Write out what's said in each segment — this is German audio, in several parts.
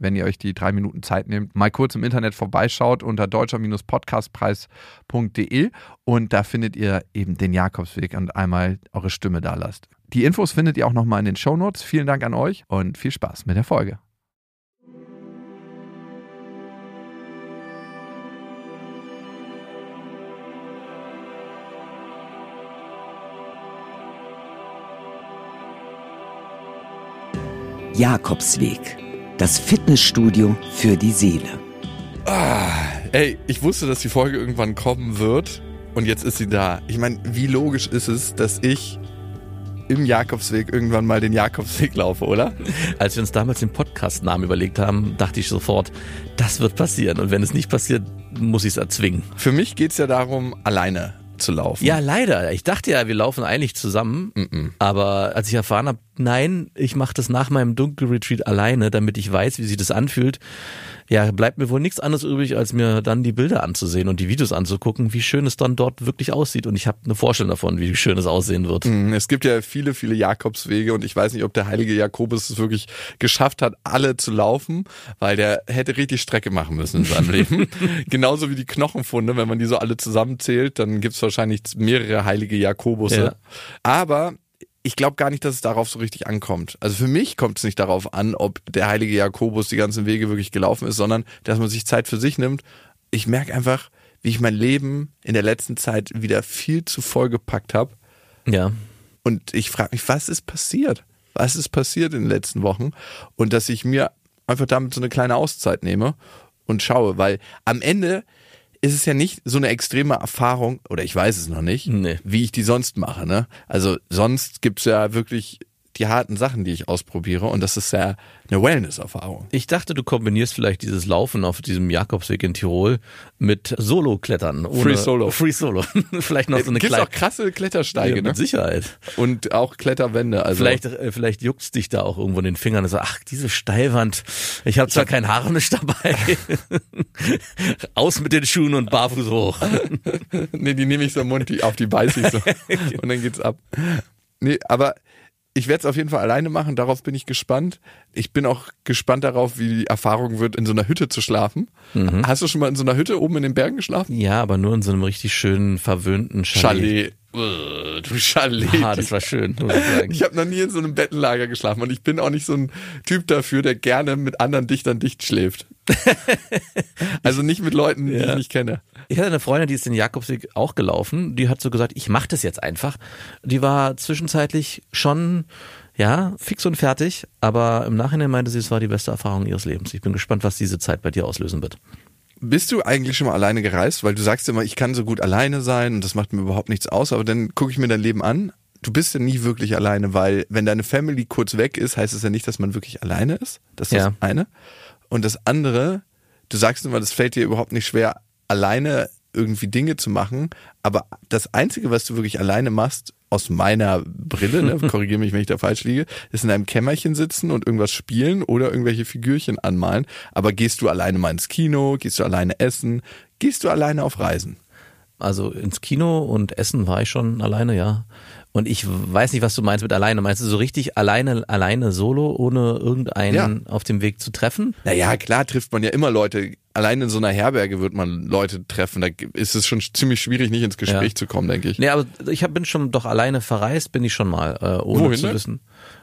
wenn ihr euch die drei Minuten Zeit nehmt, mal kurz im Internet vorbeischaut unter deutscher-podcastpreis.de und da findet ihr eben den Jakobsweg und einmal eure Stimme da lasst. Die Infos findet ihr auch nochmal in den Shownotes. Vielen Dank an euch und viel Spaß mit der Folge. Jakobsweg, das Fitnessstudio für die Seele. Ah, ey, ich wusste, dass die Folge irgendwann kommen wird und jetzt ist sie da. Ich meine, wie logisch ist es, dass ich im Jakobsweg irgendwann mal den Jakobsweg laufe, oder? Als wir uns damals den Podcastnamen überlegt haben, dachte ich sofort, das wird passieren. Und wenn es nicht passiert, muss ich es erzwingen. Für mich geht es ja darum, alleine zu laufen. Ja, leider. Ich dachte ja, wir laufen eigentlich zusammen. Mm -mm. Aber als ich erfahren habe, nein, ich mache das nach meinem Dunkelretreat alleine, damit ich weiß, wie sich das anfühlt, ja, bleibt mir wohl nichts anderes übrig, als mir dann die Bilder anzusehen und die Videos anzugucken, wie schön es dann dort wirklich aussieht. Und ich habe eine Vorstellung davon, wie schön es aussehen wird. Mhm, es gibt ja viele, viele Jakobswege und ich weiß nicht, ob der heilige Jakobus es wirklich geschafft hat, alle zu laufen, weil der hätte richtig Strecke machen müssen in seinem Leben. Genauso wie die Knochenfunde, wenn man die so alle zusammenzählt, dann gibt's wahrscheinlich mehrere heilige Jakobusse. Ja. Aber ich glaube gar nicht, dass es darauf so richtig ankommt. Also für mich kommt es nicht darauf an, ob der heilige Jakobus die ganzen Wege wirklich gelaufen ist, sondern dass man sich Zeit für sich nimmt. Ich merke einfach, wie ich mein Leben in der letzten Zeit wieder viel zu voll gepackt habe. Ja. Und ich frage mich, was ist passiert? Was ist passiert in den letzten Wochen? Und dass ich mir einfach damit so eine kleine Auszeit nehme und schaue, weil am Ende ist es ja nicht so eine extreme Erfahrung, oder ich weiß es noch nicht, nee. wie ich die sonst mache. Ne? Also sonst gibt's ja wirklich die harten Sachen, die ich ausprobiere. Und das ist ja eine Wellness-Erfahrung. Ich dachte, du kombinierst vielleicht dieses Laufen auf diesem Jakobsweg in Tirol mit Solo-Klettern. Free Solo. Free Solo. vielleicht noch so eine kleine. auch krasse Klettersteige, ja, mit ne? Sicherheit. Und auch Kletterwände. Also vielleicht, äh, vielleicht juckt's dich da auch irgendwo in den Fingern und so, ach, diese Steilwand. Ich habe zwar kein Harnisch dabei. Aus mit den Schuhen und barfuß hoch. nee, die nehme ich so im Mund, die, auf die beiße ich so. und dann geht's ab. Nee, aber ich werde es auf jeden Fall alleine machen, darauf bin ich gespannt. Ich bin auch gespannt darauf, wie die Erfahrung wird, in so einer Hütte zu schlafen. Mhm. Hast du schon mal in so einer Hütte oben in den Bergen geschlafen? Ja, aber nur in so einem richtig schönen, verwöhnten Chalet. Chalet. du Chalet. Ah, das war schön. Ich ich habe noch nie in so einem Bettenlager geschlafen und ich bin auch nicht so ein Typ dafür, der gerne mit anderen Dichtern dicht schläft. also nicht mit Leuten, die ja. ich nicht kenne. Ich hatte eine Freundin, die ist den Jakobsweg auch gelaufen. Die hat so gesagt, ich mache das jetzt einfach. Die war zwischenzeitlich schon ja, fix und fertig, aber im Nachhinein meinte sie, es war die beste Erfahrung ihres Lebens. Ich bin gespannt, was diese Zeit bei dir auslösen wird. Bist du eigentlich schon mal alleine gereist? Weil du sagst immer, ich kann so gut alleine sein und das macht mir überhaupt nichts aus, aber dann gucke ich mir dein Leben an. Du bist ja nie wirklich alleine, weil wenn deine Family kurz weg ist, heißt es ja nicht, dass man wirklich alleine ist. Das ist ja. das eine. Und das andere, du sagst immer, das fällt dir überhaupt nicht schwer, alleine irgendwie Dinge zu machen, aber das Einzige, was du wirklich alleine machst, aus meiner Brille, ne, korrigiere mich, wenn ich da falsch liege, ist in einem Kämmerchen sitzen und irgendwas spielen oder irgendwelche Figürchen anmalen. Aber gehst du alleine mal ins Kino, gehst du alleine essen, gehst du alleine auf Reisen? Also ins Kino und Essen war ich schon alleine, ja. Und ich weiß nicht, was du meinst mit alleine. Meinst du so richtig alleine, alleine solo, ohne irgendeinen ja. auf dem Weg zu treffen? Naja, klar trifft man ja immer Leute. Allein in so einer Herberge wird man Leute treffen. Da ist es schon ziemlich schwierig, nicht ins Gespräch ja. zu kommen, denke ich. Nee, aber ich hab, bin schon doch alleine verreist, bin ich schon mal, äh, ohne Wohin zu wissen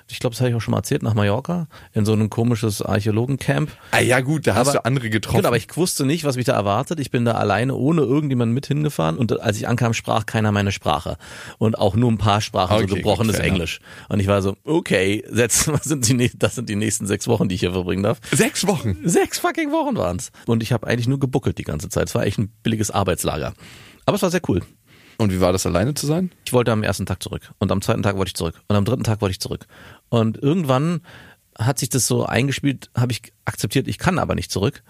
ich glaube, das habe ich auch schon mal erzählt, nach Mallorca, in so ein komisches Archäologencamp. Ah ja gut, da hast aber, du andere getroffen. Genau, aber ich wusste nicht, was mich da erwartet. Ich bin da alleine, ohne irgendjemanden mit hingefahren und als ich ankam, sprach keiner meine Sprache. Und auch nur ein paar sprachen okay, so gebrochenes gut, Englisch. Und ich war so, okay, jetzt sind die, das sind die nächsten sechs Wochen, die ich hier verbringen darf. Sechs Wochen? Sechs fucking Wochen waren's. Und ich habe eigentlich nur gebuckelt die ganze Zeit. Es war echt ein billiges Arbeitslager. Aber es war sehr cool. Und wie war das alleine zu sein? Ich wollte am ersten Tag zurück und am zweiten Tag wollte ich zurück und am dritten Tag wollte ich zurück. Und irgendwann hat sich das so eingespielt, habe ich akzeptiert, ich kann aber nicht zurück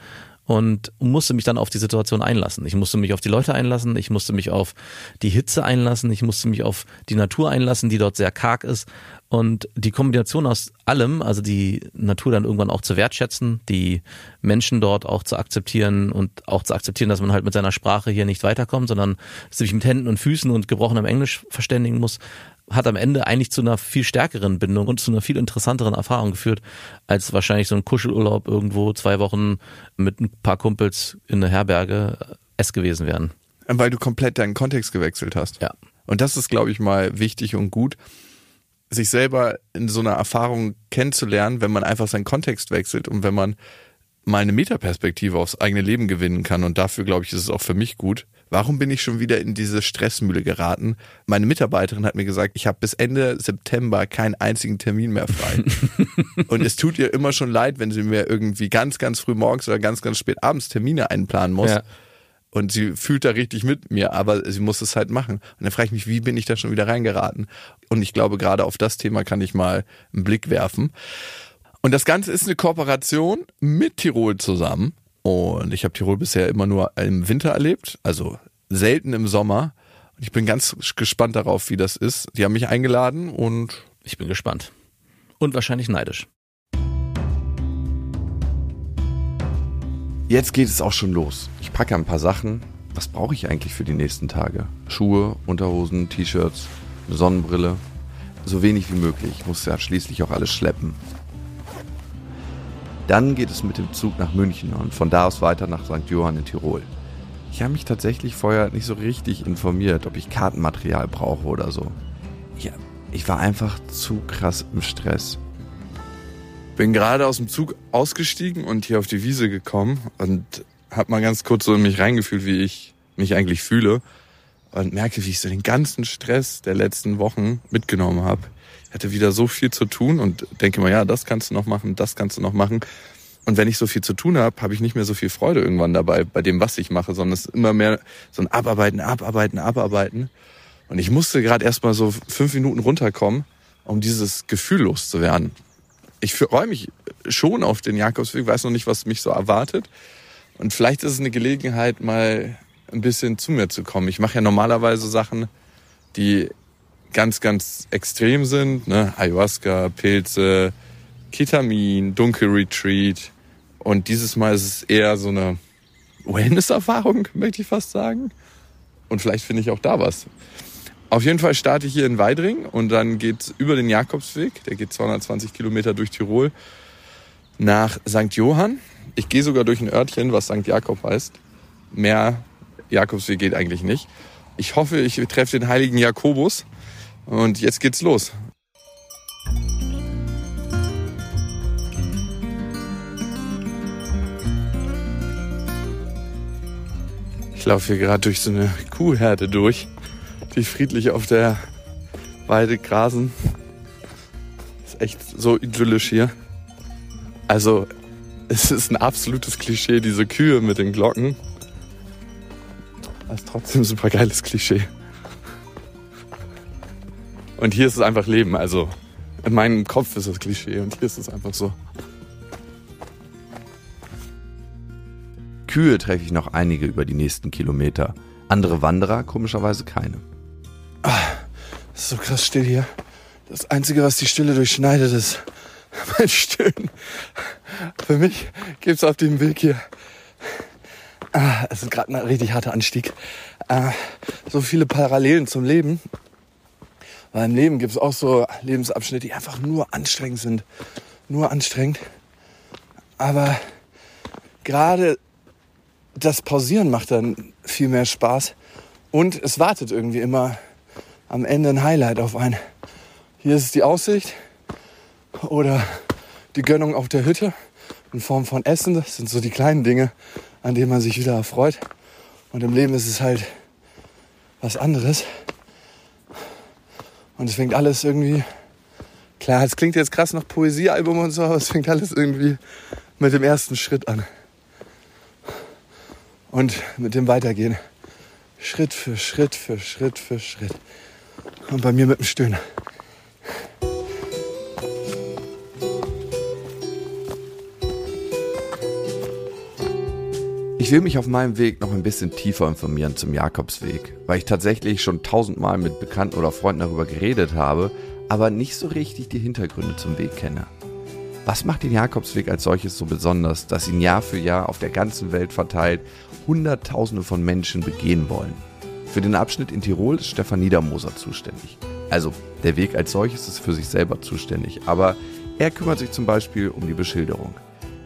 und musste mich dann auf die Situation einlassen. Ich musste mich auf die Leute einlassen, ich musste mich auf die Hitze einlassen, ich musste mich auf die Natur einlassen, die dort sehr karg ist. Und die Kombination aus allem, also die Natur dann irgendwann auch zu wertschätzen, die Menschen dort auch zu akzeptieren und auch zu akzeptieren, dass man halt mit seiner Sprache hier nicht weiterkommt, sondern sich mit Händen und Füßen und gebrochenem Englisch verständigen muss, hat am Ende eigentlich zu einer viel stärkeren Bindung und zu einer viel interessanteren Erfahrung geführt, als wahrscheinlich so ein Kuschelurlaub irgendwo zwei Wochen mit ein paar Kumpels in der Herberge es gewesen wären. Weil du komplett deinen Kontext gewechselt hast. Ja. Und das ist, glaube ich, mal wichtig und gut, sich selber in so einer Erfahrung kennenzulernen, wenn man einfach seinen Kontext wechselt und wenn man mal eine Metaperspektive aufs eigene Leben gewinnen kann. Und dafür, glaube ich, ist es auch für mich gut, warum bin ich schon wieder in diese Stressmühle geraten? Meine Mitarbeiterin hat mir gesagt, ich habe bis Ende September keinen einzigen Termin mehr frei. und es tut ihr immer schon leid, wenn sie mir irgendwie ganz, ganz früh morgens oder ganz, ganz spät abends Termine einplanen muss. Ja. Und sie fühlt da richtig mit mir, aber sie muss es halt machen. Und dann frage ich mich, wie bin ich da schon wieder reingeraten? Und ich glaube, gerade auf das Thema kann ich mal einen Blick werfen. Und das Ganze ist eine Kooperation mit Tirol zusammen. Und ich habe Tirol bisher immer nur im Winter erlebt, also selten im Sommer. Und ich bin ganz gespannt darauf, wie das ist. Die haben mich eingeladen und ich bin gespannt. Und wahrscheinlich neidisch. Jetzt geht es auch schon los. Ich packe ein paar Sachen. Was brauche ich eigentlich für die nächsten Tage? Schuhe, Unterhosen, T-Shirts, eine Sonnenbrille. So wenig wie möglich. Ich muss ja schließlich auch alles schleppen. Dann geht es mit dem Zug nach München und von da aus weiter nach St. Johann in Tirol. Ich habe mich tatsächlich vorher nicht so richtig informiert, ob ich Kartenmaterial brauche oder so. Ja, ich war einfach zu krass im Stress. Bin gerade aus dem Zug ausgestiegen und hier auf die Wiese gekommen und habe mal ganz kurz so in mich reingefühlt, wie ich mich eigentlich fühle und merke, wie ich so den ganzen Stress der letzten Wochen mitgenommen habe hatte wieder so viel zu tun und denke mal, ja, das kannst du noch machen, das kannst du noch machen. Und wenn ich so viel zu tun habe, habe ich nicht mehr so viel Freude irgendwann dabei, bei dem, was ich mache, sondern es ist immer mehr so ein Abarbeiten, Abarbeiten, Abarbeiten. Und ich musste gerade erstmal so fünf Minuten runterkommen, um dieses Gefühl loszuwerden. Ich freue mich schon auf den Jakobsweg, weiß noch nicht, was mich so erwartet. Und vielleicht ist es eine Gelegenheit, mal ein bisschen zu mir zu kommen. Ich mache ja normalerweise Sachen, die ganz, ganz extrem sind. Ne? Ayahuasca, Pilze, Ketamin, Dunkelretreat. Und dieses Mal ist es eher so eine Wellness-Erfahrung, möchte ich fast sagen. Und vielleicht finde ich auch da was. Auf jeden Fall starte ich hier in Weidring und dann geht's über den Jakobsweg, der geht 220 Kilometer durch Tirol, nach St. Johann. Ich gehe sogar durch ein Örtchen, was St. Jakob heißt. Mehr Jakobsweg geht eigentlich nicht. Ich hoffe, ich treffe den heiligen Jakobus. Und jetzt geht's los. Ich laufe hier gerade durch so eine Kuhherde durch, die friedlich auf der Weide grasen. Ist echt so idyllisch hier. Also, es ist ein absolutes Klischee, diese Kühe mit den Glocken. Das ist trotzdem ein super geiles Klischee. Und hier ist es einfach Leben. Also in meinem Kopf ist das Klischee und hier ist es einfach so. Kühe treffe ich noch einige über die nächsten Kilometer. Andere Wanderer komischerweise keine. Ah, ist so krass still hier. Das Einzige, was die Stille durchschneidet, ist mein Stöhnen. Für mich gibt es auf dem Weg hier. Ah, es ist gerade ein richtig harter Anstieg. Ah, so viele Parallelen zum Leben. Weil im Leben gibt es auch so Lebensabschnitte, die einfach nur anstrengend sind. Nur anstrengend. Aber gerade das Pausieren macht dann viel mehr Spaß. Und es wartet irgendwie immer am Ende ein Highlight auf einen. Hier ist die Aussicht oder die Gönnung auf der Hütte in Form von Essen. Das sind so die kleinen Dinge, an denen man sich wieder erfreut. Und im Leben ist es halt was anderes. Und es fängt alles irgendwie, klar, es klingt jetzt krass nach Poesiealbum und so, aber es fängt alles irgendwie mit dem ersten Schritt an. Und mit dem Weitergehen. Schritt für Schritt für Schritt für Schritt. Und bei mir mit dem Stöhnen. Ich will mich auf meinem Weg noch ein bisschen tiefer informieren zum Jakobsweg, weil ich tatsächlich schon tausendmal mit Bekannten oder Freunden darüber geredet habe, aber nicht so richtig die Hintergründe zum Weg kenne. Was macht den Jakobsweg als solches so besonders, dass ihn Jahr für Jahr auf der ganzen Welt verteilt Hunderttausende von Menschen begehen wollen? Für den Abschnitt in Tirol ist Stefan Niedermoser zuständig. Also, der Weg als solches ist für sich selber zuständig, aber er kümmert sich zum Beispiel um die Beschilderung.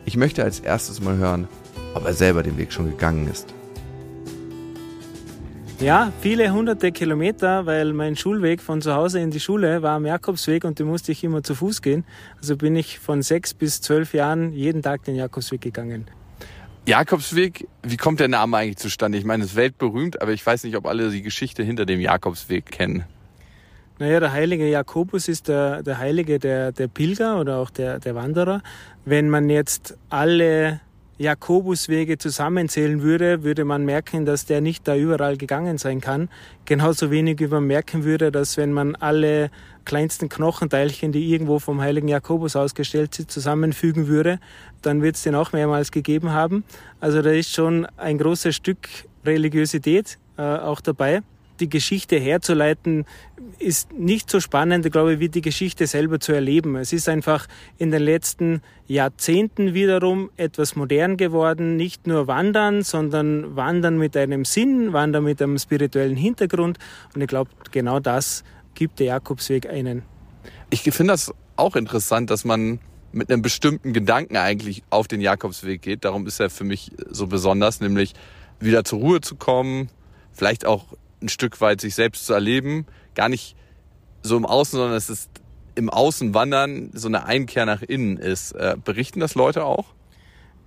Ich möchte als erstes mal hören, ob er selber den Weg schon gegangen ist. Ja, viele hunderte Kilometer, weil mein Schulweg von zu Hause in die Schule war am Jakobsweg und da musste ich immer zu Fuß gehen. Also bin ich von sechs bis zwölf Jahren jeden Tag den Jakobsweg gegangen. Jakobsweg, wie kommt der Name eigentlich zustande? Ich meine, es ist weltberühmt, aber ich weiß nicht, ob alle die Geschichte hinter dem Jakobsweg kennen. Naja, der heilige Jakobus ist der, der Heilige der, der Pilger oder auch der, der Wanderer. Wenn man jetzt alle Jakobuswege zusammenzählen würde, würde man merken, dass der nicht da überall gegangen sein kann. Genauso wenig wie man merken würde, dass wenn man alle kleinsten Knochenteilchen, die irgendwo vom heiligen Jakobus ausgestellt sind, zusammenfügen würde, dann wird es den auch mehrmals gegeben haben. Also da ist schon ein großes Stück Religiosität äh, auch dabei die Geschichte herzuleiten, ist nicht so spannend, glaube ich, wie die Geschichte selber zu erleben. Es ist einfach in den letzten Jahrzehnten wiederum etwas modern geworden. Nicht nur Wandern, sondern Wandern mit einem Sinn, Wandern mit einem spirituellen Hintergrund. Und ich glaube, genau das gibt der Jakobsweg einen. Ich finde das auch interessant, dass man mit einem bestimmten Gedanken eigentlich auf den Jakobsweg geht. Darum ist er für mich so besonders, nämlich wieder zur Ruhe zu kommen, vielleicht auch ein Stück weit sich selbst zu erleben. Gar nicht so im Außen, sondern es ist im Außen wandern so eine Einkehr nach innen ist. Äh, berichten das Leute auch?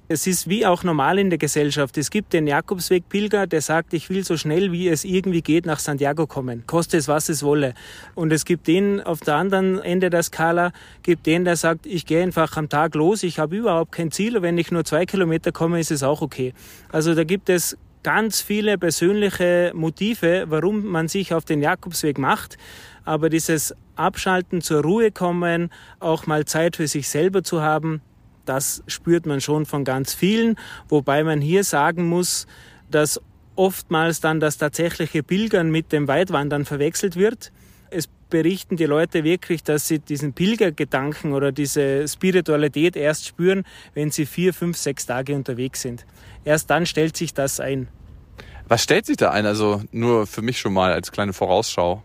Es ist wie auch normal in der Gesellschaft. Es gibt den Jakobsweg-Pilger, der sagt, ich will so schnell wie es irgendwie geht nach Santiago kommen, koste es was es wolle. Und es gibt den auf der anderen Ende der Skala, gibt den, der sagt, ich gehe einfach am Tag los, ich habe überhaupt kein Ziel, wenn ich nur zwei Kilometer komme, ist es auch okay. Also da gibt es ganz viele persönliche Motive, warum man sich auf den Jakobsweg macht. Aber dieses Abschalten, zur Ruhe kommen, auch mal Zeit für sich selber zu haben, das spürt man schon von ganz vielen. Wobei man hier sagen muss, dass oftmals dann das tatsächliche Pilgern mit dem Weitwandern verwechselt wird. Es berichten die Leute wirklich, dass sie diesen Pilgergedanken oder diese Spiritualität erst spüren, wenn sie vier, fünf, sechs Tage unterwegs sind. Erst dann stellt sich das ein. Was stellt sich da ein? Also nur für mich schon mal als kleine Vorausschau.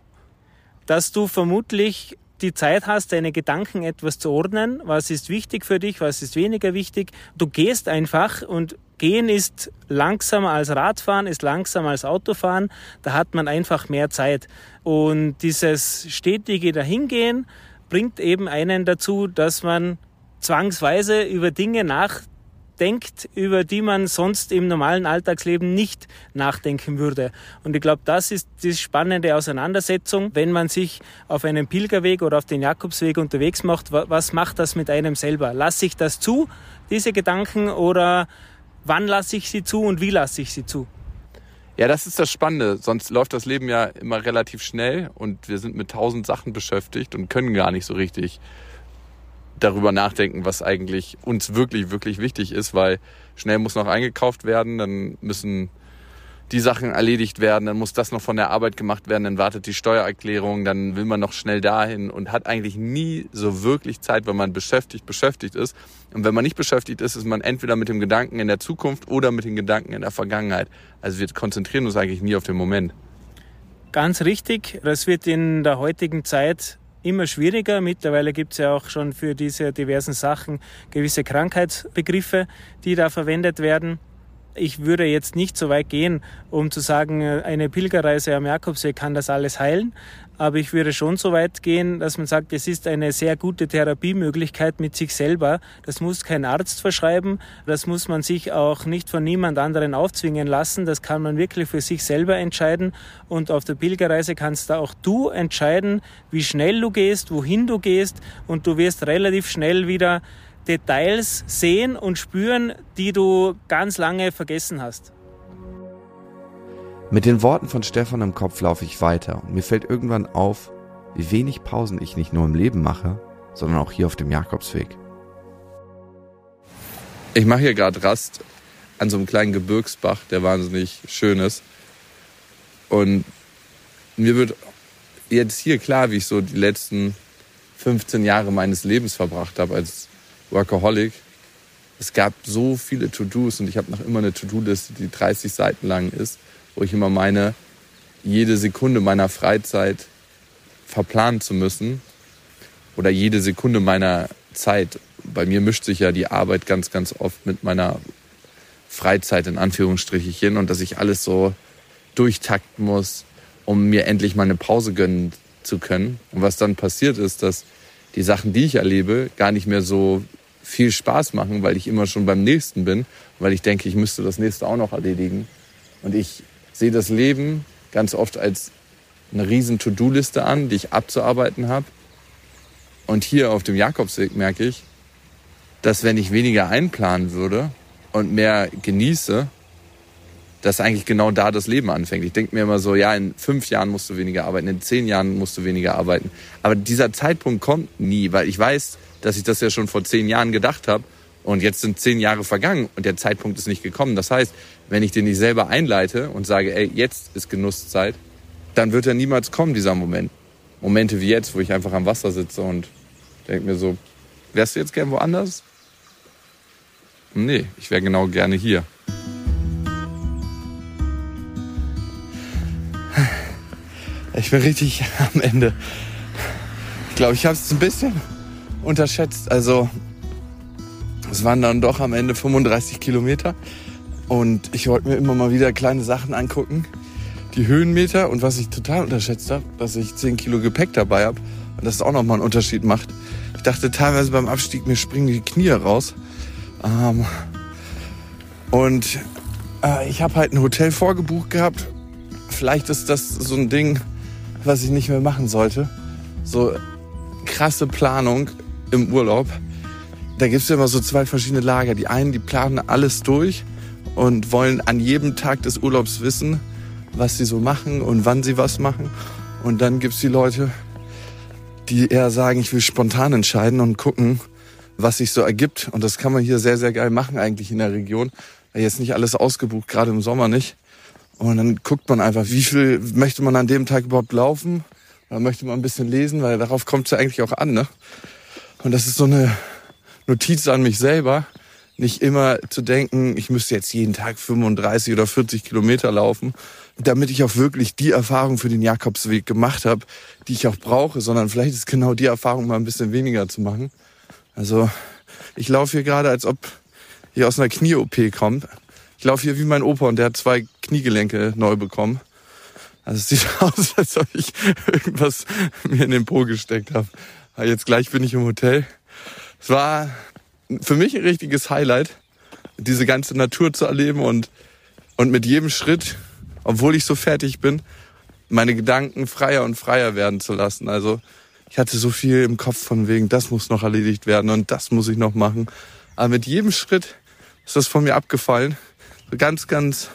Dass du vermutlich die Zeit hast, deine Gedanken etwas zu ordnen. Was ist wichtig für dich? Was ist weniger wichtig? Du gehst einfach und gehen ist langsamer als Radfahren, ist langsamer als Autofahren. Da hat man einfach mehr Zeit. Und dieses stetige Dahingehen bringt eben einen dazu, dass man zwangsweise über Dinge nachdenkt denkt, über die man sonst im normalen Alltagsleben nicht nachdenken würde. Und ich glaube, das ist die spannende Auseinandersetzung, wenn man sich auf einem Pilgerweg oder auf den Jakobsweg unterwegs macht. Was macht das mit einem selber? Lasse ich das zu, diese Gedanken, oder wann lasse ich sie zu und wie lasse ich sie zu? Ja, das ist das Spannende. Sonst läuft das Leben ja immer relativ schnell und wir sind mit tausend Sachen beschäftigt und können gar nicht so richtig darüber nachdenken, was eigentlich uns wirklich, wirklich wichtig ist, weil schnell muss noch eingekauft werden, dann müssen die Sachen erledigt werden, dann muss das noch von der Arbeit gemacht werden, dann wartet die Steuererklärung, dann will man noch schnell dahin und hat eigentlich nie so wirklich Zeit, weil man beschäftigt, beschäftigt ist. Und wenn man nicht beschäftigt ist, ist man entweder mit dem Gedanken in der Zukunft oder mit den Gedanken in der Vergangenheit. Also wir konzentrieren uns eigentlich nie auf den Moment. Ganz richtig. Das wird in der heutigen Zeit immer schwieriger. Mittlerweile gibt es ja auch schon für diese diversen Sachen gewisse Krankheitsbegriffe, die da verwendet werden. Ich würde jetzt nicht so weit gehen, um zu sagen, eine Pilgerreise am Jakobsweg kann das alles heilen. Aber ich würde schon so weit gehen, dass man sagt, es ist eine sehr gute Therapiemöglichkeit mit sich selber. Das muss kein Arzt verschreiben. Das muss man sich auch nicht von niemand anderen aufzwingen lassen. Das kann man wirklich für sich selber entscheiden. Und auf der Pilgerreise kannst da auch du entscheiden, wie schnell du gehst, wohin du gehst. Und du wirst relativ schnell wieder Details sehen und spüren, die du ganz lange vergessen hast. Mit den Worten von Stefan im Kopf laufe ich weiter und mir fällt irgendwann auf, wie wenig Pausen ich nicht nur im Leben mache, sondern auch hier auf dem Jakobsweg. Ich mache hier gerade Rast an so einem kleinen Gebirgsbach, der wahnsinnig schön ist. Und mir wird jetzt hier klar, wie ich so die letzten 15 Jahre meines Lebens verbracht habe als Workaholic. Es gab so viele To-Dos und ich habe noch immer eine To-Do-Liste, die 30 Seiten lang ist, wo ich immer meine, jede Sekunde meiner Freizeit verplanen zu müssen oder jede Sekunde meiner Zeit. Bei mir mischt sich ja die Arbeit ganz, ganz oft mit meiner Freizeit in Anführungsstrichen und dass ich alles so durchtakten muss, um mir endlich mal eine Pause gönnen zu können. Und was dann passiert ist, dass die Sachen, die ich erlebe, gar nicht mehr so viel Spaß machen, weil ich immer schon beim nächsten bin, weil ich denke, ich müsste das nächste auch noch erledigen. Und ich sehe das Leben ganz oft als eine riesen To-Do-Liste an, die ich abzuarbeiten habe. Und hier auf dem Jakobsweg merke ich, dass wenn ich weniger einplanen würde und mehr genieße, dass eigentlich genau da das Leben anfängt. Ich denke mir immer so, ja, in fünf Jahren musst du weniger arbeiten, in zehn Jahren musst du weniger arbeiten. Aber dieser Zeitpunkt kommt nie, weil ich weiß, dass ich das ja schon vor zehn Jahren gedacht habe und jetzt sind zehn Jahre vergangen und der Zeitpunkt ist nicht gekommen. Das heißt, wenn ich den nicht selber einleite und sage, ey, jetzt ist Genusszeit, dann wird er niemals kommen, dieser Moment. Momente wie jetzt, wo ich einfach am Wasser sitze und denke mir so, wärst du jetzt gern woanders? Nee, ich wäre genau gerne hier. Ich bin richtig am Ende. Ich glaube, ich habe es ein bisschen unterschätzt. Also es waren dann doch am Ende 35 Kilometer. Und ich wollte mir immer mal wieder kleine Sachen angucken. Die Höhenmeter und was ich total unterschätzt habe, dass ich 10 Kilo Gepäck dabei habe. Und das auch nochmal einen Unterschied macht. Ich dachte teilweise beim Abstieg, mir springen die Knie raus. Ähm, und äh, ich habe halt ein Hotel vorgebucht gehabt. Vielleicht ist das so ein Ding, was ich nicht mehr machen sollte. So krasse Planung im Urlaub. Da gibt es ja immer so zwei verschiedene Lager. Die einen, die planen alles durch und wollen an jedem Tag des Urlaubs wissen, was sie so machen und wann sie was machen. Und dann gibt es die Leute, die eher sagen, ich will spontan entscheiden und gucken, was sich so ergibt. Und das kann man hier sehr, sehr geil machen eigentlich in der Region. Jetzt nicht alles ausgebucht, gerade im Sommer nicht. Und dann guckt man einfach, wie viel möchte man an dem Tag überhaupt laufen. Dann möchte man ein bisschen lesen, weil darauf kommt es ja eigentlich auch an. Ne? Und das ist so eine Notiz an mich selber, nicht immer zu denken, ich müsste jetzt jeden Tag 35 oder 40 Kilometer laufen, damit ich auch wirklich die Erfahrung für den Jakobsweg gemacht habe, die ich auch brauche, sondern vielleicht ist genau die Erfahrung mal ein bisschen weniger zu machen. Also ich laufe hier gerade, als ob ich aus einer Knie-OP komme. Ich laufe hier wie mein Opa und der hat zwei Kniegelenke neu bekommen. Also es sieht aus, als ob ich irgendwas mir in den Po gesteckt habe. Jetzt gleich bin ich im Hotel. Es war für mich ein richtiges Highlight, diese ganze Natur zu erleben und, und mit jedem Schritt, obwohl ich so fertig bin, meine Gedanken freier und freier werden zu lassen. Also ich hatte so viel im Kopf von wegen, das muss noch erledigt werden und das muss ich noch machen. Aber mit jedem Schritt ist das von mir abgefallen so ganz, ganz,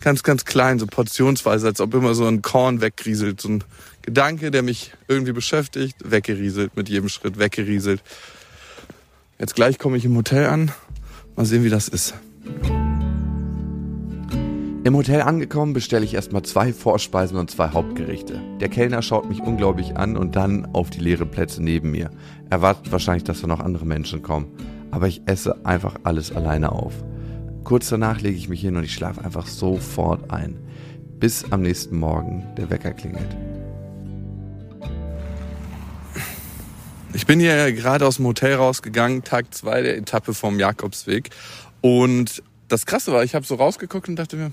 ganz, ganz klein, so portionsweise, als ob immer so ein Korn wegrieselt. So ein Gedanke, der mich irgendwie beschäftigt, weggerieselt, mit jedem Schritt weggerieselt. Jetzt gleich komme ich im Hotel an. Mal sehen, wie das ist. Im Hotel angekommen bestelle ich erstmal zwei Vorspeisen und zwei Hauptgerichte. Der Kellner schaut mich unglaublich an und dann auf die leeren Plätze neben mir. Erwartet wahrscheinlich, dass da noch andere Menschen kommen. Aber ich esse einfach alles alleine auf. Kurz danach lege ich mich hin und ich schlafe einfach sofort ein, bis am nächsten Morgen der Wecker klingelt. Ich bin hier gerade aus dem Hotel rausgegangen, Tag zwei der Etappe vom Jakobsweg. Und das Krasse war, ich habe so rausgeguckt und dachte mir,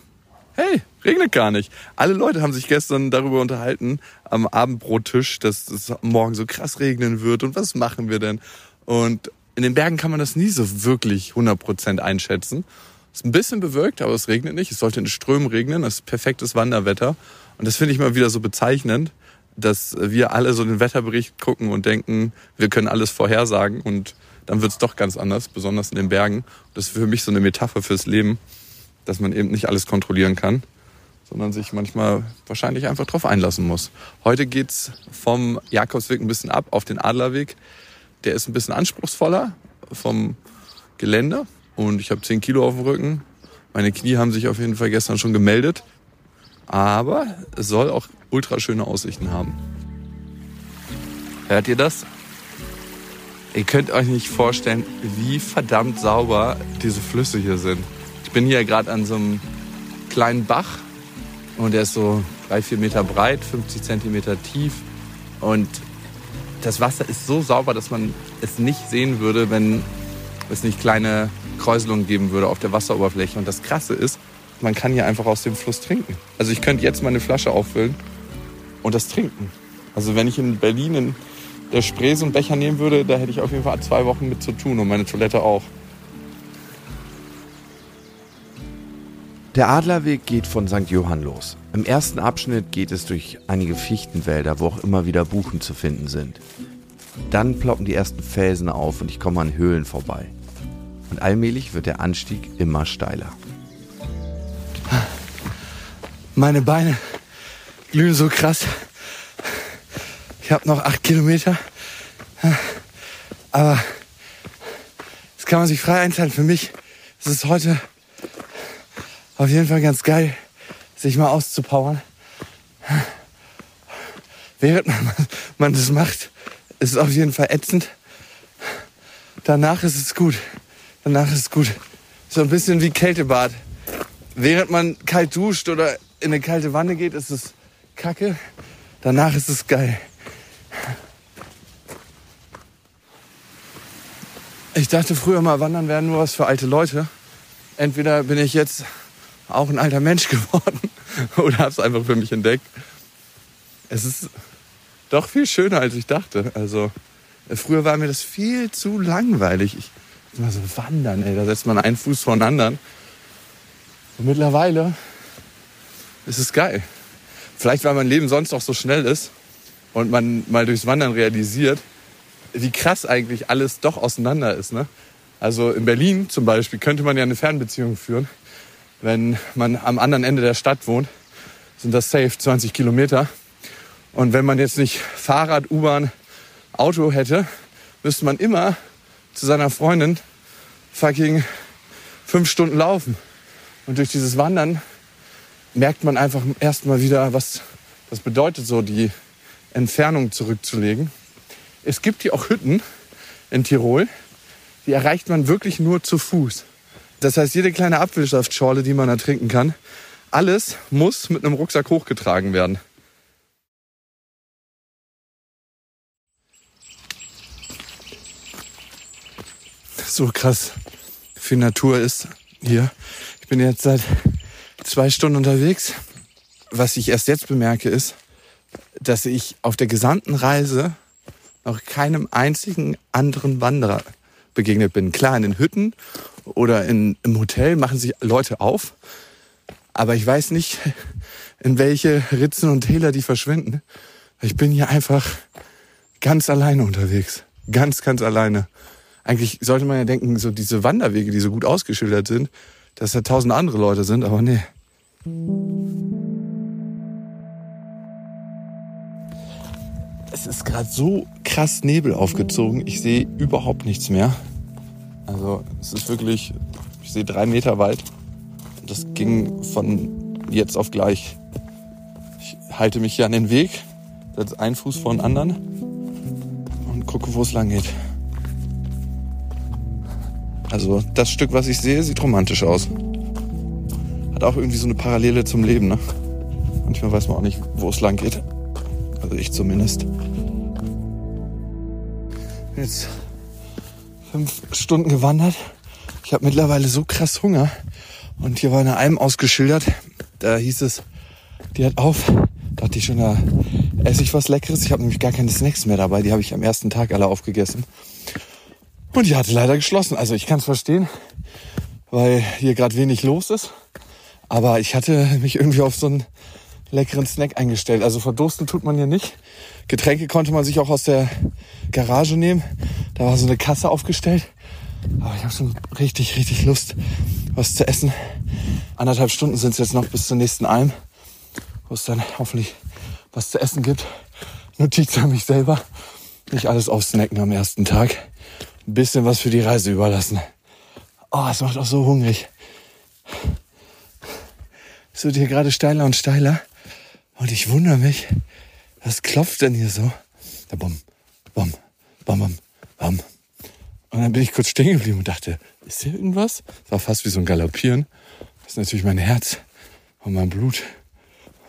hey, regnet gar nicht. Alle Leute haben sich gestern darüber unterhalten am Abendbrottisch, dass es morgen so krass regnen wird und was machen wir denn? Und in den Bergen kann man das nie so wirklich 100% einschätzen. Es ist ein bisschen bewölkt, aber es regnet nicht. Es sollte in Strömen regnen. Das ist perfektes Wanderwetter. Und das finde ich mal wieder so bezeichnend, dass wir alle so den Wetterbericht gucken und denken, wir können alles vorhersagen und dann wird es doch ganz anders, besonders in den Bergen. Das ist für mich so eine Metapher fürs Leben, dass man eben nicht alles kontrollieren kann, sondern sich manchmal wahrscheinlich einfach drauf einlassen muss. Heute geht's vom Jakobsweg ein bisschen ab auf den Adlerweg. Der ist ein bisschen anspruchsvoller vom Gelände und ich habe 10 Kilo auf dem Rücken. Meine Knie haben sich auf jeden Fall gestern schon gemeldet. Aber es soll auch ultra schöne Aussichten haben. Hört ihr das? Ihr könnt euch nicht vorstellen, wie verdammt sauber diese Flüsse hier sind. Ich bin hier gerade an so einem kleinen Bach und der ist so drei, vier Meter breit, 50 Zentimeter tief und das Wasser ist so sauber, dass man es nicht sehen würde, wenn es nicht kleine Kräuselungen geben würde auf der Wasseroberfläche. Und das Krasse ist, man kann hier einfach aus dem Fluss trinken. Also ich könnte jetzt meine Flasche auffüllen und das trinken. Also wenn ich in Berlin in der Spree so einen Becher nehmen würde, da hätte ich auf jeden Fall zwei Wochen mit zu tun und meine Toilette auch. Der Adlerweg geht von St. Johann los. Im ersten Abschnitt geht es durch einige Fichtenwälder, wo auch immer wieder Buchen zu finden sind. Dann ploppen die ersten Felsen auf und ich komme an Höhlen vorbei. Und allmählich wird der Anstieg immer steiler. Meine Beine glühen so krass. Ich habe noch acht Kilometer. Aber das kann man sich frei einteilen. Für mich ist es heute auf jeden Fall ganz geil, sich mal auszupowern. Während man, man das macht, ist es auf jeden Fall ätzend. Danach ist es gut. Danach ist es gut. So ein bisschen wie Kältebad. Während man kalt duscht oder in eine kalte Wanne geht, ist es kacke. Danach ist es geil. Ich dachte früher mal, Wandern wäre nur was für alte Leute. Entweder bin ich jetzt auch ein alter Mensch geworden oder habe es einfach für mich entdeckt. Es ist doch viel schöner, als ich dachte. Also früher war mir das viel zu langweilig. Ich immer so wandern, ey, da setzt man einen Fuß vor den anderen. Und mittlerweile ist es geil. Vielleicht, weil mein Leben sonst auch so schnell ist und man mal durchs Wandern realisiert, wie krass eigentlich alles doch auseinander ist. Ne? Also in Berlin zum Beispiel könnte man ja eine Fernbeziehung führen wenn man am anderen Ende der Stadt wohnt, sind das safe 20 Kilometer. Und wenn man jetzt nicht Fahrrad, U-Bahn, Auto hätte, müsste man immer zu seiner Freundin fucking fünf Stunden laufen. Und durch dieses Wandern merkt man einfach erstmal wieder, was das bedeutet, so die Entfernung zurückzulegen. Es gibt hier auch Hütten in Tirol, die erreicht man wirklich nur zu Fuß. Das heißt, jede kleine Apfelsaftschorle, die man da trinken kann, alles muss mit einem Rucksack hochgetragen werden. So krass viel Natur ist hier. Ich bin jetzt seit zwei Stunden unterwegs. Was ich erst jetzt bemerke, ist, dass ich auf der gesamten Reise noch keinem einzigen anderen Wanderer begegnet bin. Klar, in den Hütten oder in, im Hotel machen sich Leute auf. Aber ich weiß nicht, in welche Ritzen und Täler die verschwinden. Ich bin hier einfach ganz alleine unterwegs. Ganz, ganz alleine. Eigentlich sollte man ja denken, so diese Wanderwege, die so gut ausgeschildert sind, dass da tausend andere Leute sind, aber nee. Es ist gerade so krass Nebel aufgezogen, ich sehe überhaupt nichts mehr. Also es ist wirklich, ich sehe drei Meter weit. Das ging von jetzt auf gleich. Ich halte mich hier an den Weg, setze einen Fuß vor den anderen und gucke, wo es lang geht. Also das Stück, was ich sehe, sieht romantisch aus. Auch irgendwie so eine Parallele zum Leben. Ne? Manchmal weiß man auch nicht, wo es lang geht. Also ich zumindest. Jetzt fünf Stunden gewandert. Ich habe mittlerweile so krass Hunger. Und hier war eine Alm ausgeschildert. Da hieß es, die hat auf. Da dachte ich schon, da esse ich was Leckeres. Ich habe nämlich gar keine Snacks mehr dabei. Die habe ich am ersten Tag alle aufgegessen. Und die hatte leider geschlossen. Also ich kann es verstehen, weil hier gerade wenig los ist. Aber ich hatte mich irgendwie auf so einen leckeren Snack eingestellt. Also verdursten tut man hier nicht. Getränke konnte man sich auch aus der Garage nehmen. Da war so eine Kasse aufgestellt. Aber ich habe schon richtig, richtig Lust, was zu essen. Anderthalb Stunden sind es jetzt noch bis zur nächsten Alm, wo es dann hoffentlich was zu essen gibt. Notiz an mich selber. Nicht alles aufsnacken am ersten Tag. Ein bisschen was für die Reise überlassen. Oh, es macht auch so hungrig. Es wird hier gerade steiler und steiler. Und ich wundere mich, was klopft denn hier so? Da bom, bom, bom, bom, bom. Und dann bin ich kurz stehen geblieben und dachte, ist hier irgendwas? Das war fast wie so ein Galoppieren. Das ist natürlich mein Herz und mein Blut,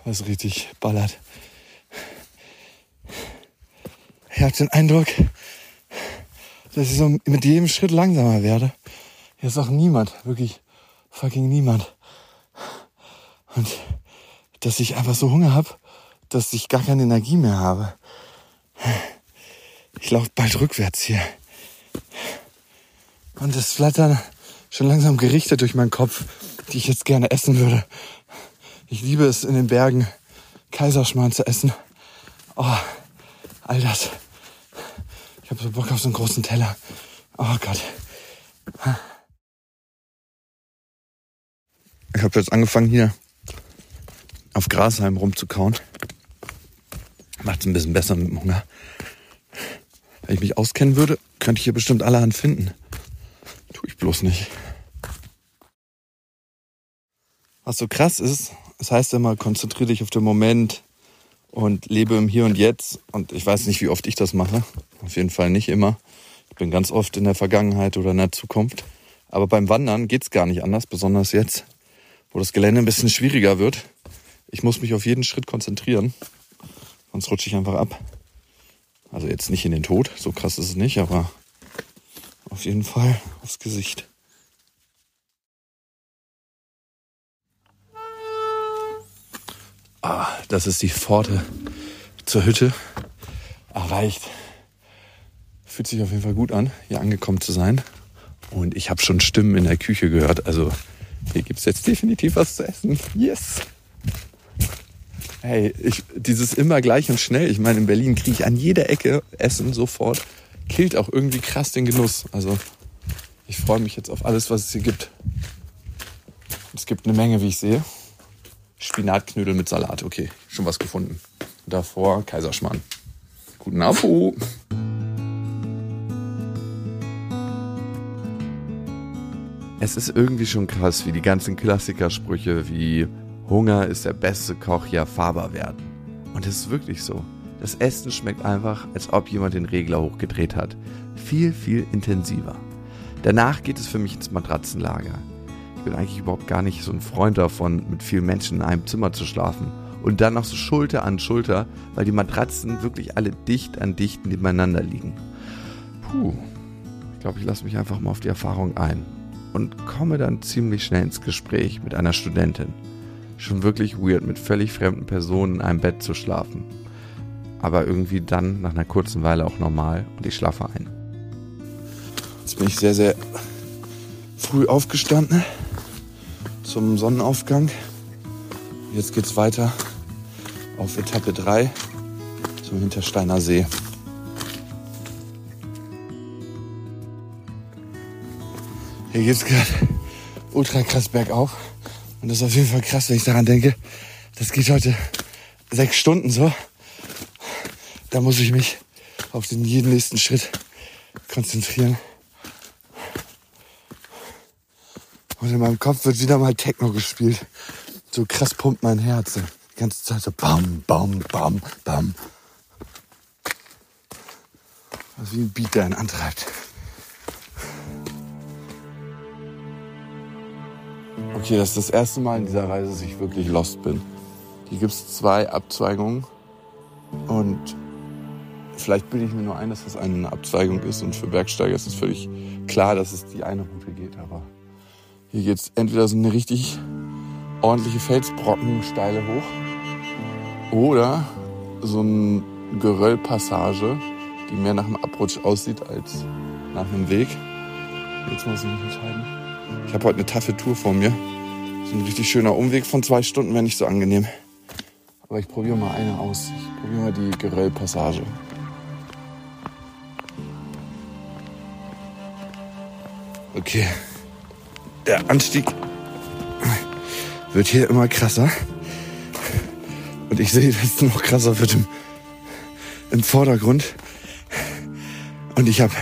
was richtig ballert. Ich habe den Eindruck, dass ich so mit jedem Schritt langsamer werde. Hier ist auch niemand, wirklich fucking niemand. Und dass ich einfach so Hunger habe, dass ich gar keine Energie mehr habe. Ich laufe bald rückwärts hier. Und es flattern schon langsam Gerichte durch meinen Kopf, die ich jetzt gerne essen würde. Ich liebe es in den Bergen Kaiserschmarrn zu essen. Oh, all das. Ich habe so Bock auf so einen großen Teller. Oh Gott. Ich habe jetzt angefangen hier auf Grashalm rumzukauen. Macht es ein bisschen besser mit dem Hunger. Wenn ich mich auskennen würde, könnte ich hier bestimmt allerhand finden. Tue ich bloß nicht. Was so krass ist, es heißt immer, konzentriere dich auf den Moment und lebe im Hier und Jetzt. Und ich weiß nicht, wie oft ich das mache. Auf jeden Fall nicht immer. Ich bin ganz oft in der Vergangenheit oder in der Zukunft. Aber beim Wandern geht's gar nicht anders, besonders jetzt, wo das Gelände ein bisschen schwieriger wird. Ich muss mich auf jeden Schritt konzentrieren, sonst rutsche ich einfach ab. Also jetzt nicht in den Tod, so krass ist es nicht, aber auf jeden Fall aufs Gesicht. Ah, das ist die Pforte zur Hütte. Erreicht. Fühlt sich auf jeden Fall gut an, hier angekommen zu sein. Und ich habe schon Stimmen in der Küche gehört. Also hier gibt's jetzt definitiv was zu essen. Yes! Hey, ich, dieses immer gleich und schnell. Ich meine, in Berlin kriege ich an jeder Ecke Essen sofort. Killt auch irgendwie krass den Genuss. Also ich freue mich jetzt auf alles, was es hier gibt. Es gibt eine Menge, wie ich sehe. Spinatknödel mit Salat. Okay, schon was gefunden. Davor Kaiserschmarrn. Guten Abend. Es ist irgendwie schon krass, wie die ganzen Klassikersprüche wie Hunger ist der beste Koch ja fahrbar werden. Und es ist wirklich so. Das Essen schmeckt einfach, als ob jemand den Regler hochgedreht hat. Viel, viel intensiver. Danach geht es für mich ins Matratzenlager. Ich bin eigentlich überhaupt gar nicht so ein Freund davon, mit vielen Menschen in einem Zimmer zu schlafen. Und dann noch so Schulter an Schulter, weil die Matratzen wirklich alle dicht an dicht nebeneinander liegen. Puh. Ich glaube, ich lasse mich einfach mal auf die Erfahrung ein. Und komme dann ziemlich schnell ins Gespräch mit einer Studentin. Schon wirklich weird, mit völlig fremden Personen in einem Bett zu schlafen. Aber irgendwie dann nach einer kurzen Weile auch normal und ich schlafe ein. Jetzt bin ich sehr, sehr früh aufgestanden zum Sonnenaufgang. Jetzt geht's weiter auf Etappe 3 zum Hintersteiner See. Hier geht's gerade ultra krass bergauf. Und das ist auf jeden Fall krass, wenn ich daran denke. Das geht heute sechs Stunden so. Da muss ich mich auf den jeden nächsten Schritt konzentrieren. Und in meinem Kopf wird wieder mal Techno gespielt. So krass pumpt mein Herz. Die ganze Zeit so bam, bam, bam, bam. Ist wie ein Beat, der einen antreibt. Okay, das ist das erste Mal in dieser Reise, dass ich wirklich lost bin. Hier gibt es zwei Abzweigungen und vielleicht bilde ich mir nur ein, dass das eine Abzweigung ist und für Bergsteiger ist es völlig klar, dass es die eine Route geht, aber hier geht es entweder so eine richtig ordentliche Felsbrocken steile hoch oder so eine Geröllpassage, die mehr nach einem Abrutsch aussieht als nach einem Weg. Jetzt muss ich mich entscheiden. Ich habe heute eine taffe Tour vor mir. So ein richtig schöner Umweg von zwei Stunden wäre nicht so angenehm. Aber ich probiere mal eine aus. Ich probiere mal die Geröllpassage. Okay. Der Anstieg wird hier immer krasser. Und ich sehe, dass es noch krasser wird im, im Vordergrund. Und ich habe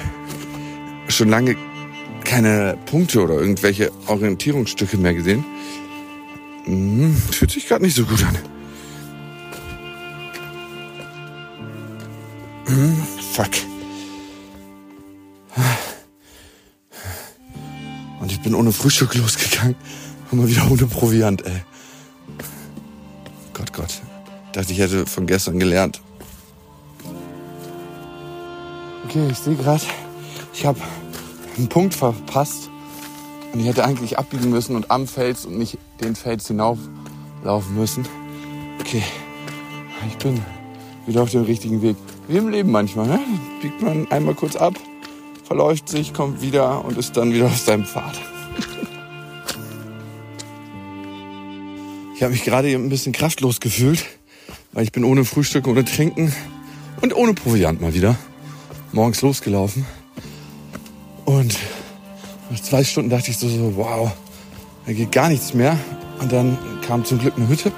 schon lange keine Punkte oder irgendwelche Orientierungsstücke mehr gesehen. Hm, fühlt sich gerade nicht so gut an. Hm, fuck. Und ich bin ohne Frühstück losgegangen. Und mal wieder ohne Proviant, ey. Gott, Gott. Dachte, ich hätte von gestern gelernt. Okay, ich sehe gerade, ich habe einen Punkt verpasst. Und ich hätte eigentlich abbiegen müssen und am Fels und nicht den Fels hinauflaufen müssen. Okay, ich bin wieder auf dem richtigen Weg. Wie im Leben manchmal, ne? Biegt man einmal kurz ab, verläuft sich, kommt wieder und ist dann wieder auf seinem Pfad. Ich habe mich gerade ein bisschen kraftlos gefühlt, weil ich bin ohne Frühstück, ohne Trinken und ohne Proviant mal wieder morgens losgelaufen. Zwei Stunden dachte ich so, so wow, da geht gar nichts mehr. Und dann kam zum Glück eine Hütte.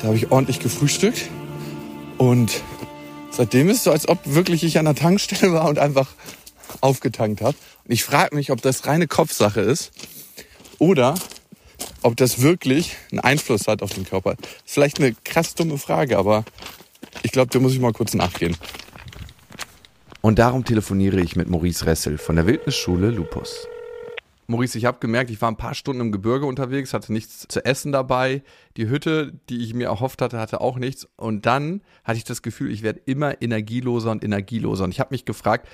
Da habe ich ordentlich gefrühstückt. Und seitdem ist es so, als ob wirklich ich an der Tankstelle war und einfach aufgetankt habe. Und ich frage mich, ob das reine Kopfsache ist oder ob das wirklich einen Einfluss hat auf den Körper. Ist vielleicht eine krass dumme Frage, aber ich glaube, da muss ich mal kurz nachgehen. Und darum telefoniere ich mit Maurice Ressel von der Wildnisschule Lupus. Maurice, ich habe gemerkt, ich war ein paar Stunden im Gebirge unterwegs, hatte nichts zu essen dabei. Die Hütte, die ich mir erhofft hatte, hatte auch nichts. Und dann hatte ich das Gefühl, ich werde immer energieloser und energieloser. Und ich habe mich gefragt,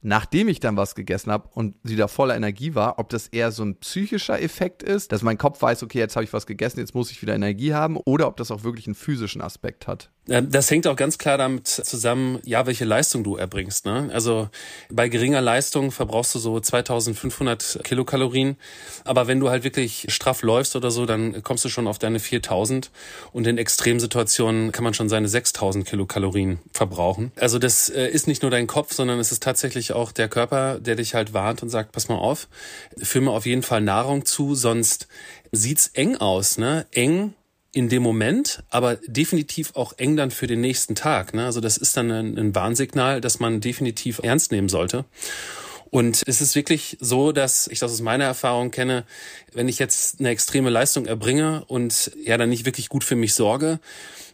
nachdem ich dann was gegessen habe und sie da voller Energie war, ob das eher so ein psychischer Effekt ist, dass mein Kopf weiß, okay, jetzt habe ich was gegessen, jetzt muss ich wieder Energie haben, oder ob das auch wirklich einen physischen Aspekt hat. Das hängt auch ganz klar damit zusammen, ja, welche Leistung du erbringst. Ne? Also bei geringer Leistung verbrauchst du so 2500 Kilokalorien, aber wenn du halt wirklich straff läufst oder so, dann kommst du schon auf deine 4000 und in Extremsituationen kann man schon seine 6000 Kilokalorien verbrauchen. Also das äh, ist nicht nur dein Kopf, sondern es ist tatsächlich auch der Körper, der dich halt warnt und sagt, pass mal auf, führ mir auf jeden Fall Nahrung zu, sonst sieht's eng aus, ne? Eng in dem Moment, aber definitiv auch eng dann für den nächsten Tag. Ne? Also das ist dann ein, ein Warnsignal, das man definitiv ernst nehmen sollte. Und es ist wirklich so, dass ich das aus meiner Erfahrung kenne, wenn ich jetzt eine extreme Leistung erbringe und ja dann nicht wirklich gut für mich sorge,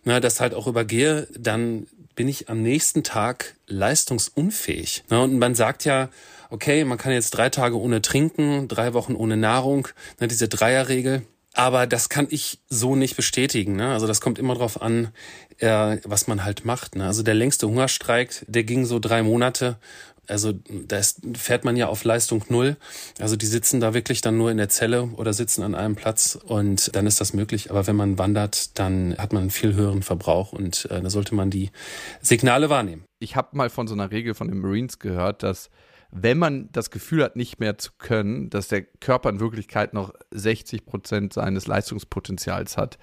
na, das halt auch übergehe, dann bin ich am nächsten Tag leistungsunfähig. Na, und man sagt ja, okay, man kann jetzt drei Tage ohne trinken, drei Wochen ohne Nahrung, na, diese Dreierregel. Aber das kann ich so nicht bestätigen. Ne? Also das kommt immer drauf an, äh, was man halt macht. Ne? Also der längste Hungerstreik, der ging so drei Monate. Also da fährt man ja auf Leistung null. Also die sitzen da wirklich dann nur in der Zelle oder sitzen an einem Platz und dann ist das möglich. Aber wenn man wandert, dann hat man einen viel höheren Verbrauch und äh, da sollte man die Signale wahrnehmen. Ich habe mal von so einer Regel von den Marines gehört, dass wenn man das Gefühl hat, nicht mehr zu können, dass der Körper in Wirklichkeit noch 60 Prozent seines Leistungspotenzials hat.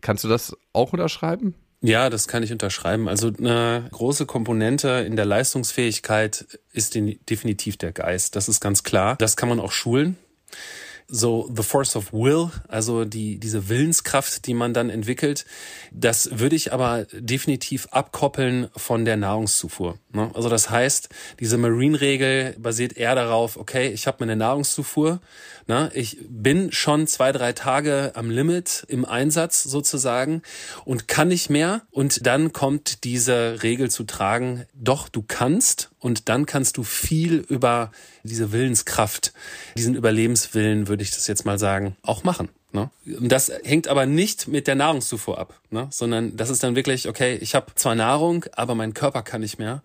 Kannst du das auch unterschreiben? Ja, das kann ich unterschreiben. Also eine große Komponente in der Leistungsfähigkeit ist definitiv der Geist. Das ist ganz klar. Das kann man auch schulen so the force of will, also die, diese Willenskraft, die man dann entwickelt, das würde ich aber definitiv abkoppeln von der Nahrungszufuhr. Ne? Also das heißt, diese Marine-Regel basiert eher darauf, okay, ich habe meine Nahrungszufuhr, ne? ich bin schon zwei, drei Tage am Limit im Einsatz sozusagen und kann nicht mehr und dann kommt diese Regel zu tragen, doch du kannst und dann kannst du viel über diese Willenskraft, diesen Überlebenswillen, würde ich das jetzt mal sagen, auch machen. Ne? Und das hängt aber nicht mit der Nahrungszufuhr ab, ne? sondern das ist dann wirklich, okay, ich habe zwar Nahrung, aber mein Körper kann nicht mehr,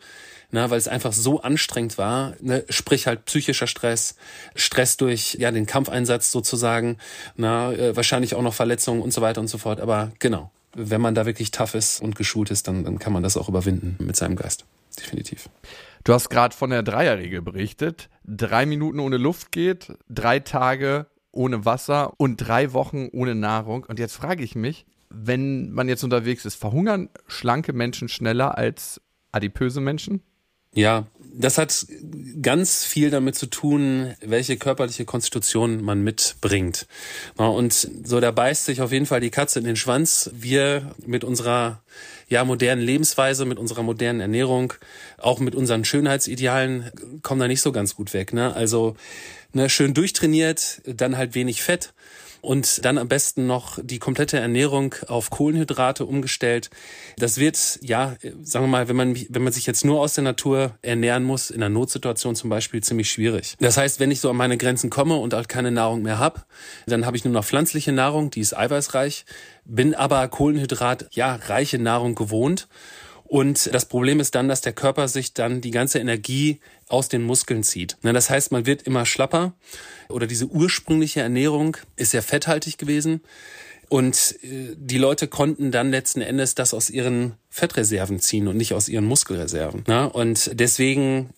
ne? weil es einfach so anstrengend war, ne? sprich halt psychischer Stress, Stress durch ja den Kampfeinsatz sozusagen, na, äh, wahrscheinlich auch noch Verletzungen und so weiter und so fort. Aber genau, wenn man da wirklich tough ist und geschult ist, dann, dann kann man das auch überwinden mit seinem Geist. Definitiv. Du hast gerade von der Dreierregel berichtet. Drei Minuten ohne Luft geht, drei Tage ohne Wasser und drei Wochen ohne Nahrung. Und jetzt frage ich mich, wenn man jetzt unterwegs ist, verhungern schlanke Menschen schneller als adipöse Menschen? Ja, Das hat ganz viel damit zu tun, welche körperliche Konstitution man mitbringt. Und so, da beißt sich auf jeden Fall die Katze in den Schwanz. Wir mit unserer ja, modernen Lebensweise, mit unserer modernen Ernährung, auch mit unseren Schönheitsidealen kommen da nicht so ganz gut weg. Ne? Also ne, schön durchtrainiert, dann halt wenig Fett und dann am besten noch die komplette Ernährung auf Kohlenhydrate umgestellt. Das wird, ja, sagen wir mal, wenn man, wenn man sich jetzt nur aus der Natur ernähren muss, in einer Notsituation zum Beispiel, ziemlich schwierig. Das heißt, wenn ich so an meine Grenzen komme und halt keine Nahrung mehr habe, dann habe ich nur noch pflanzliche Nahrung, die ist eiweißreich, bin aber Kohlenhydrat, ja, reiche Nahrung gewohnt. Und das Problem ist dann, dass der Körper sich dann die ganze Energie aus den Muskeln zieht. Das heißt, man wird immer schlapper oder diese ursprüngliche Ernährung ist sehr fetthaltig gewesen. Und äh, die Leute konnten dann letzten Endes das aus ihren Fettreserven ziehen und nicht aus ihren Muskelreserven. Und deswegen,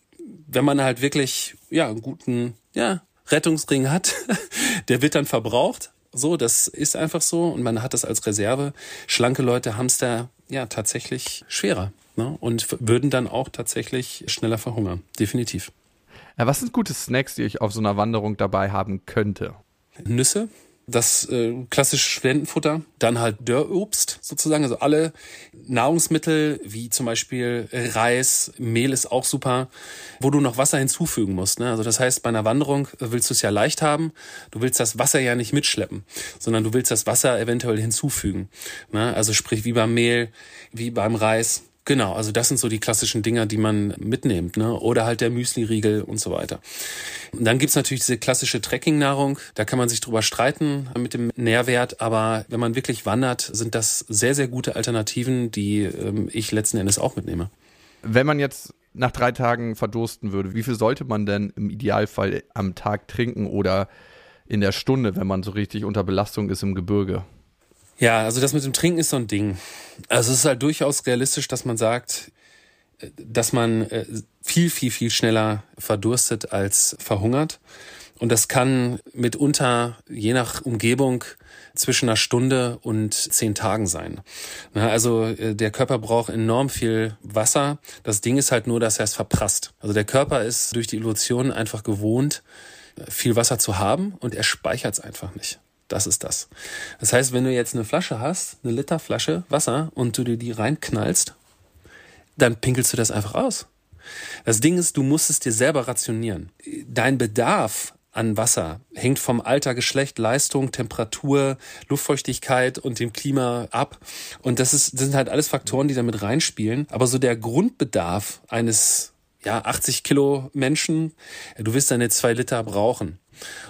wenn man halt wirklich ja einen guten ja, Rettungsring hat, der wird dann verbraucht. So, das ist einfach so und man hat das als Reserve. Schlanke Leute haben es da ja tatsächlich schwerer ne? und würden dann auch tatsächlich schneller verhungern. Definitiv. Ja, was sind gute Snacks, die ich auf so einer Wanderung dabei haben könnte? Nüsse, das äh, klassische Studentenfutter, dann halt Dörrobst sozusagen, also alle Nahrungsmittel wie zum Beispiel Reis, Mehl ist auch super, wo du noch Wasser hinzufügen musst. Ne? Also das heißt, bei einer Wanderung willst du es ja leicht haben, du willst das Wasser ja nicht mitschleppen, sondern du willst das Wasser eventuell hinzufügen. Ne? Also sprich wie beim Mehl, wie beim Reis, Genau, also das sind so die klassischen Dinger, die man mitnimmt, ne? Oder halt der Müsli-Riegel und so weiter. Und dann gibt's natürlich diese klassische Trekking-Nahrung. Da kann man sich drüber streiten mit dem Nährwert, aber wenn man wirklich wandert, sind das sehr, sehr gute Alternativen, die ähm, ich letzten Endes auch mitnehme. Wenn man jetzt nach drei Tagen verdursten würde, wie viel sollte man denn im Idealfall am Tag trinken oder in der Stunde, wenn man so richtig unter Belastung ist im Gebirge? Ja, also das mit dem Trinken ist so ein Ding. Also es ist halt durchaus realistisch, dass man sagt, dass man äh, viel, viel, viel schneller verdurstet als verhungert. Und das kann mitunter, je nach Umgebung, zwischen einer Stunde und zehn Tagen sein. Also äh, der Körper braucht enorm viel Wasser. Das Ding ist halt nur, dass er es verprasst. Also der Körper ist durch die Evolution einfach gewohnt, viel Wasser zu haben und er speichert es einfach nicht. Das ist das. Das heißt, wenn du jetzt eine Flasche hast, eine Literflasche Wasser und du dir die reinknallst, dann pinkelst du das einfach aus. Das Ding ist, du musst es dir selber rationieren. Dein Bedarf an Wasser hängt vom Alter, Geschlecht, Leistung, Temperatur, Luftfeuchtigkeit und dem Klima ab. Und das, ist, das sind halt alles Faktoren, die damit reinspielen. Aber so der Grundbedarf eines ja, 80 Kilo Menschen, du wirst deine zwei Liter brauchen.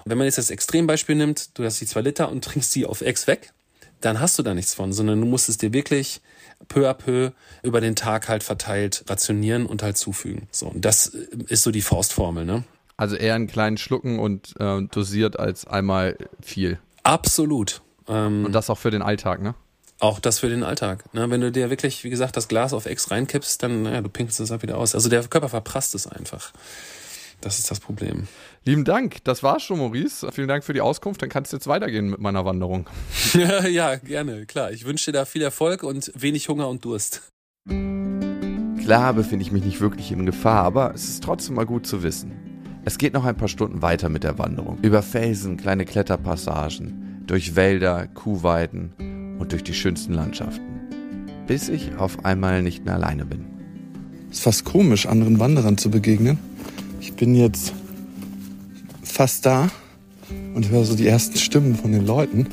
Und wenn man jetzt das Extrembeispiel nimmt, du hast die zwei Liter und trinkst sie auf X weg, dann hast du da nichts von, sondern du musst es dir wirklich peu à peu über den Tag halt verteilt rationieren und halt zufügen. So, und das ist so die Faustformel, ne? Also eher einen kleinen Schlucken und äh, dosiert als einmal viel. Absolut. Ähm, und das auch für den Alltag, ne? Auch das für den Alltag. Ne? Wenn du dir wirklich, wie gesagt, das Glas auf X reinkippst, dann, naja, du pinkelst es halt wieder aus. Also der Körper verprasst es einfach. Das ist das Problem. Lieben Dank, das war's schon, Maurice. Vielen Dank für die Auskunft. Dann kannst du jetzt weitergehen mit meiner Wanderung. ja, gerne, klar. Ich wünsche dir da viel Erfolg und wenig Hunger und Durst. Klar befinde ich mich nicht wirklich in Gefahr, aber es ist trotzdem mal gut zu wissen. Es geht noch ein paar Stunden weiter mit der Wanderung. Über Felsen, kleine Kletterpassagen, durch Wälder, Kuhweiden und durch die schönsten Landschaften. Bis ich auf einmal nicht mehr alleine bin. Es ist fast komisch, anderen Wanderern zu begegnen. Ich bin jetzt fast da und höre so die ersten Stimmen von den Leuten.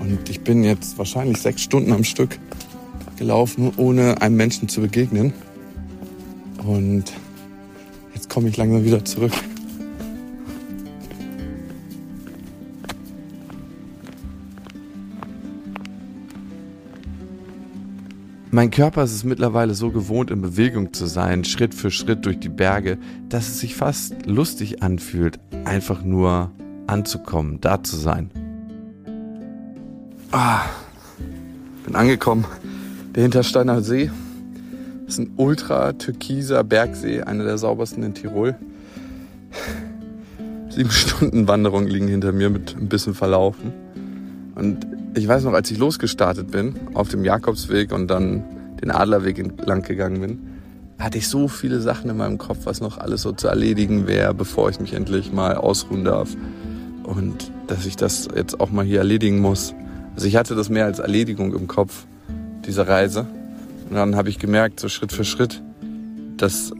Und ich bin jetzt wahrscheinlich sechs Stunden am Stück gelaufen, ohne einem Menschen zu begegnen. Und jetzt komme ich langsam wieder zurück. Mein Körper ist es mittlerweile so gewohnt, in Bewegung zu sein, Schritt für Schritt durch die Berge, dass es sich fast lustig anfühlt, einfach nur anzukommen, da zu sein. Ah, bin angekommen. Der Hintersteiner See ist ein ultra türkiser Bergsee, einer der saubersten in Tirol. Sieben Stunden Wanderung liegen hinter mir mit ein bisschen Verlaufen. Und ich weiß noch, als ich losgestartet bin auf dem Jakobsweg und dann den Adlerweg entlang gegangen bin, hatte ich so viele Sachen in meinem Kopf, was noch alles so zu erledigen wäre, bevor ich mich endlich mal ausruhen darf. Und dass ich das jetzt auch mal hier erledigen muss. Also ich hatte das mehr als Erledigung im Kopf, diese Reise. Und dann habe ich gemerkt, so Schritt für Schritt, dass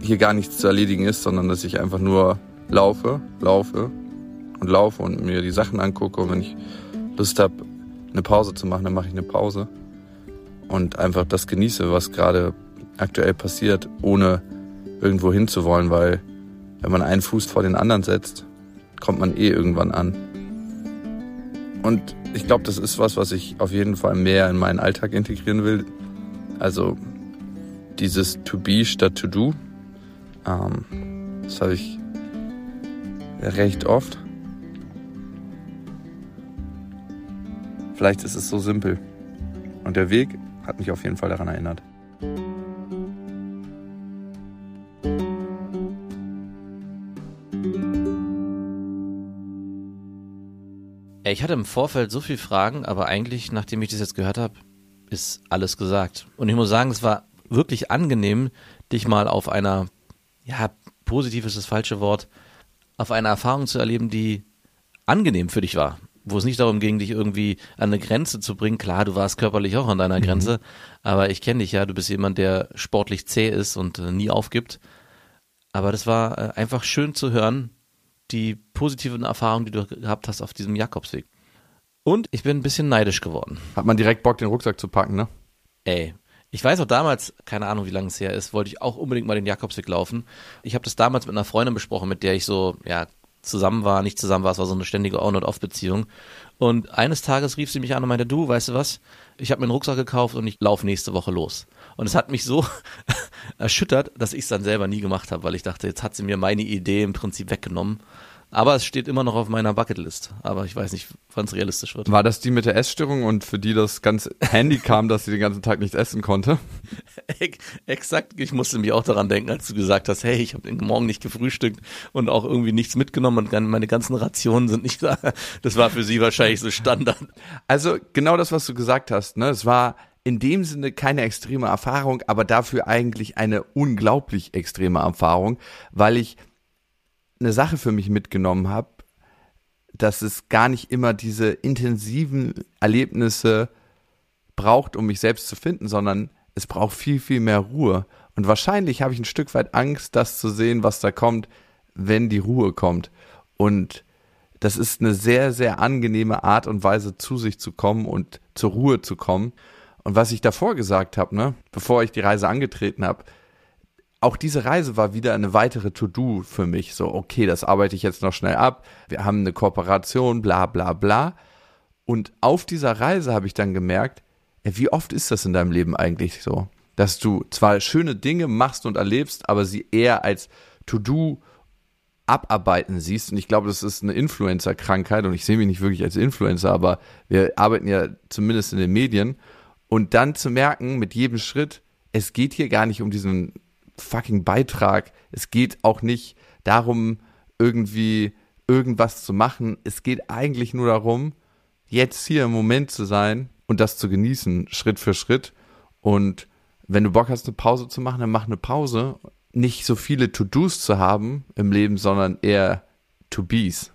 hier gar nichts zu erledigen ist, sondern dass ich einfach nur laufe, laufe und laufe und mir die Sachen angucke. Und wenn ich Lust habe, eine Pause zu machen, dann mache ich eine Pause. Und einfach das genieße, was gerade aktuell passiert, ohne irgendwo hinzuwollen, weil wenn man einen Fuß vor den anderen setzt, kommt man eh irgendwann an. Und ich glaube, das ist was, was ich auf jeden Fall mehr in meinen Alltag integrieren will. Also dieses To Be statt To Do. Ähm, das habe ich recht oft. Vielleicht ist es so simpel. Und der Weg hat mich auf jeden Fall daran erinnert. Ich hatte im Vorfeld so viele Fragen, aber eigentlich, nachdem ich das jetzt gehört habe, ist alles gesagt. Und ich muss sagen, es war wirklich angenehm, dich mal auf einer, ja, positiv ist das falsche Wort, auf eine Erfahrung zu erleben, die angenehm für dich war. Wo es nicht darum ging, dich irgendwie an eine Grenze zu bringen. Klar, du warst körperlich auch an deiner mhm. Grenze, aber ich kenne dich ja, du bist jemand, der sportlich zäh ist und äh, nie aufgibt. Aber das war äh, einfach schön zu hören, die positiven Erfahrungen, die du gehabt hast auf diesem Jakobsweg. Und ich bin ein bisschen neidisch geworden. Hat man direkt Bock, den Rucksack zu packen, ne? Ey, ich weiß auch damals, keine Ahnung, wie lange es her ist, wollte ich auch unbedingt mal den Jakobsweg laufen. Ich habe das damals mit einer Freundin besprochen, mit der ich so, ja, zusammen war, nicht zusammen war, es war so eine ständige On-and-Off-Beziehung. Und eines Tages rief sie mich an und meinte, du, weißt du was, ich habe mir einen Rucksack gekauft und ich laufe nächste Woche los. Und es hat mich so erschüttert, dass ich es dann selber nie gemacht habe, weil ich dachte, jetzt hat sie mir meine Idee im Prinzip weggenommen. Aber es steht immer noch auf meiner Bucketlist. Aber ich weiß nicht, wann es realistisch wird. War das die mit der Essstörung und für die das ganz handy kam, dass sie den ganzen Tag nicht essen konnte? Exakt. Ich musste mich auch daran denken, als du gesagt hast, hey, ich habe den Morgen nicht gefrühstückt und auch irgendwie nichts mitgenommen und meine ganzen Rationen sind nicht da. Das war für sie wahrscheinlich so Standard. Also genau das, was du gesagt hast. Ne? Es war in dem Sinne keine extreme Erfahrung, aber dafür eigentlich eine unglaublich extreme Erfahrung, weil ich eine Sache für mich mitgenommen habe, dass es gar nicht immer diese intensiven Erlebnisse braucht, um mich selbst zu finden, sondern es braucht viel, viel mehr Ruhe. Und wahrscheinlich habe ich ein Stück weit Angst, das zu sehen, was da kommt, wenn die Ruhe kommt. Und das ist eine sehr, sehr angenehme Art und Weise, zu sich zu kommen und zur Ruhe zu kommen. Und was ich davor gesagt habe, ne, bevor ich die Reise angetreten habe, auch diese Reise war wieder eine weitere To-Do für mich. So, okay, das arbeite ich jetzt noch schnell ab. Wir haben eine Kooperation, bla bla bla. Und auf dieser Reise habe ich dann gemerkt, wie oft ist das in deinem Leben eigentlich so? Dass du zwar schöne Dinge machst und erlebst, aber sie eher als To-Do abarbeiten siehst. Und ich glaube, das ist eine Influencer-Krankheit und ich sehe mich nicht wirklich als Influencer, aber wir arbeiten ja zumindest in den Medien. Und dann zu merken, mit jedem Schritt, es geht hier gar nicht um diesen fucking Beitrag. Es geht auch nicht darum, irgendwie irgendwas zu machen. Es geht eigentlich nur darum, jetzt hier im Moment zu sein und das zu genießen, Schritt für Schritt. Und wenn du Bock hast, eine Pause zu machen, dann mach eine Pause. Nicht so viele To-Dos zu haben im Leben, sondern eher To-Bes.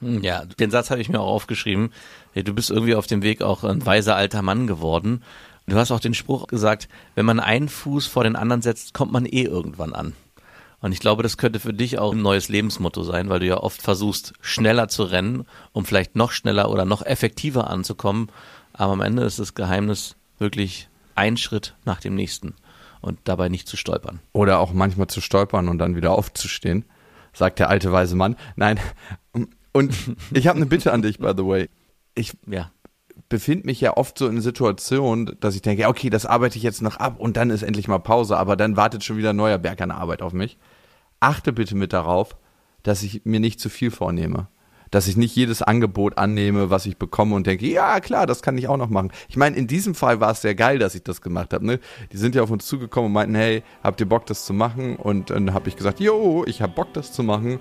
Hm, ja, den Satz habe ich mir auch aufgeschrieben. Du bist irgendwie auf dem Weg auch ein weiser alter Mann geworden. Du hast auch den Spruch gesagt, wenn man einen Fuß vor den anderen setzt, kommt man eh irgendwann an. Und ich glaube, das könnte für dich auch ein neues Lebensmotto sein, weil du ja oft versuchst, schneller zu rennen, um vielleicht noch schneller oder noch effektiver anzukommen. Aber am Ende ist das Geheimnis wirklich ein Schritt nach dem nächsten und dabei nicht zu stolpern. Oder auch manchmal zu stolpern und dann wieder aufzustehen, sagt der alte weise Mann. Nein. Und ich habe eine Bitte an dich, by the way. Ich ja befinde mich ja oft so in Situationen, dass ich denke, okay, das arbeite ich jetzt noch ab und dann ist endlich mal Pause, aber dann wartet schon wieder ein neuer Berg an Arbeit auf mich. Achte bitte mit darauf, dass ich mir nicht zu viel vornehme. Dass ich nicht jedes Angebot annehme, was ich bekomme und denke, ja klar, das kann ich auch noch machen. Ich meine, in diesem Fall war es sehr geil, dass ich das gemacht habe. Ne? Die sind ja auf uns zugekommen und meinten, hey, habt ihr Bock, das zu machen? Und dann habe ich gesagt, jo, ich habe Bock, das zu machen.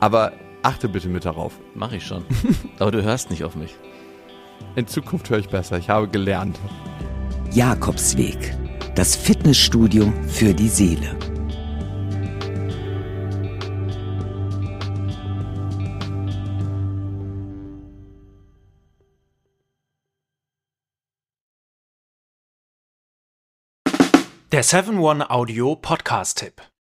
Aber achte bitte mit darauf. Mach ich schon. Aber du hörst nicht auf mich. In Zukunft höre ich besser. Ich habe gelernt. Jakobsweg. Das Fitnessstudio für die Seele. Der 7-One-Audio Podcast-Tipp.